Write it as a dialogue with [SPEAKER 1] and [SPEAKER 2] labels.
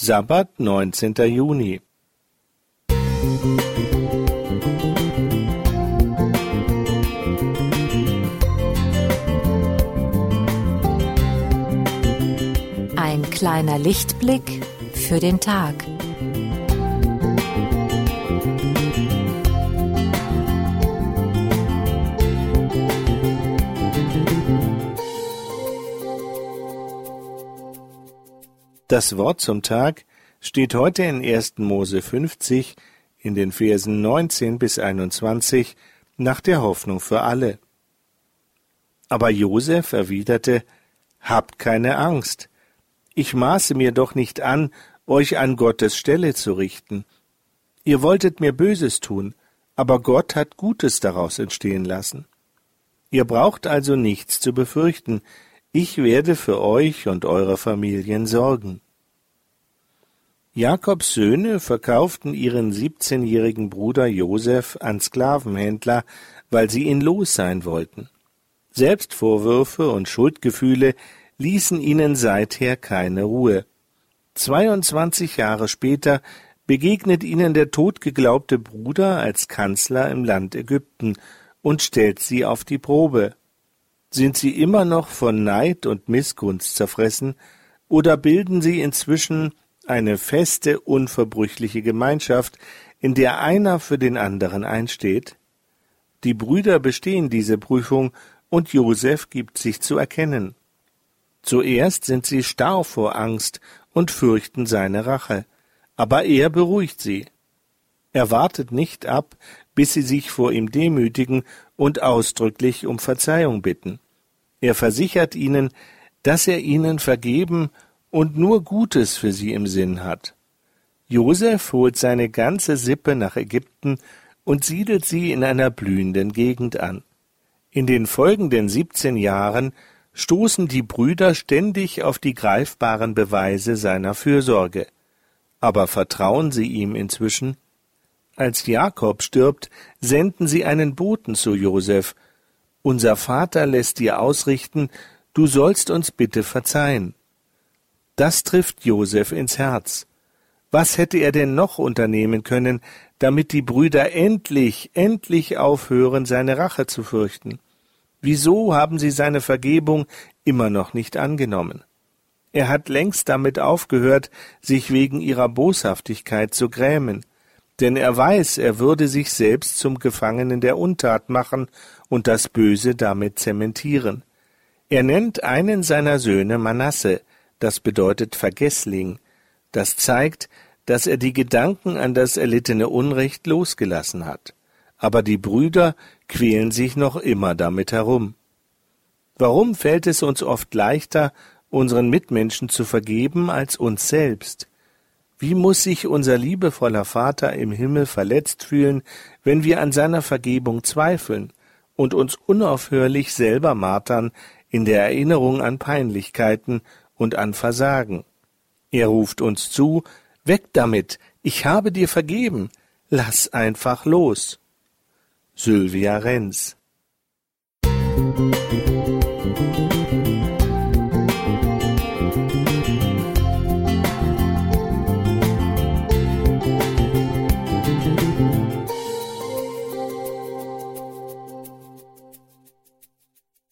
[SPEAKER 1] Sabbat, 19. Juni.
[SPEAKER 2] Ein kleiner Lichtblick für den Tag.
[SPEAKER 1] Das Wort zum Tag steht heute in 1. Mose 50 in den Versen 19 bis 21 nach der Hoffnung für alle. Aber Josef erwiderte, Habt keine Angst. Ich maße mir doch nicht an, euch an Gottes Stelle zu richten. Ihr wolltet mir Böses tun, aber Gott hat Gutes daraus entstehen lassen. Ihr braucht also nichts zu befürchten, ich werde für euch und eure Familien sorgen. Jakobs Söhne verkauften ihren siebzehnjährigen Bruder Josef an Sklavenhändler, weil sie ihn los sein wollten. Selbstvorwürfe und Schuldgefühle ließen ihnen seither keine Ruhe. 22 Jahre später begegnet ihnen der totgeglaubte Bruder als Kanzler im Land Ägypten und stellt sie auf die Probe. Sind sie immer noch von Neid und Missgunst zerfressen, oder bilden sie inzwischen eine feste, unverbrüchliche Gemeinschaft, in der einer für den anderen einsteht? Die Brüder bestehen diese Prüfung, und Josef gibt sich zu erkennen. Zuerst sind sie starr vor Angst und fürchten seine Rache, aber er beruhigt sie. Er wartet nicht ab, bis sie sich vor ihm demütigen und ausdrücklich um Verzeihung bitten. Er versichert ihnen, dass er ihnen vergeben und nur Gutes für sie im Sinn hat. Josef holt seine ganze Sippe nach Ägypten und siedelt sie in einer blühenden Gegend an. In den folgenden siebzehn Jahren stoßen die Brüder ständig auf die greifbaren Beweise seiner Fürsorge. Aber vertrauen sie ihm inzwischen? Als Jakob stirbt, senden sie einen Boten zu Josef. Unser Vater lässt dir ausrichten, du sollst uns bitte verzeihen. Das trifft Josef ins Herz. Was hätte er denn noch unternehmen können, damit die Brüder endlich, endlich aufhören, seine Rache zu fürchten? Wieso haben sie seine Vergebung immer noch nicht angenommen? Er hat längst damit aufgehört, sich wegen ihrer Boshaftigkeit zu grämen denn er weiß, er würde sich selbst zum Gefangenen der Untat machen und das Böse damit zementieren. Er nennt einen seiner Söhne Manasse, das bedeutet Vergessling, das zeigt, dass er die Gedanken an das erlittene Unrecht losgelassen hat. Aber die Brüder quälen sich noch immer damit herum. Warum fällt es uns oft leichter, unseren Mitmenschen zu vergeben als uns selbst? Wie muss sich unser liebevoller Vater im Himmel verletzt fühlen, wenn wir an seiner Vergebung zweifeln und uns unaufhörlich selber martern in der Erinnerung an Peinlichkeiten und an Versagen. Er ruft uns zu, Weg damit, ich habe dir vergeben, lass einfach los. Sylvia Renz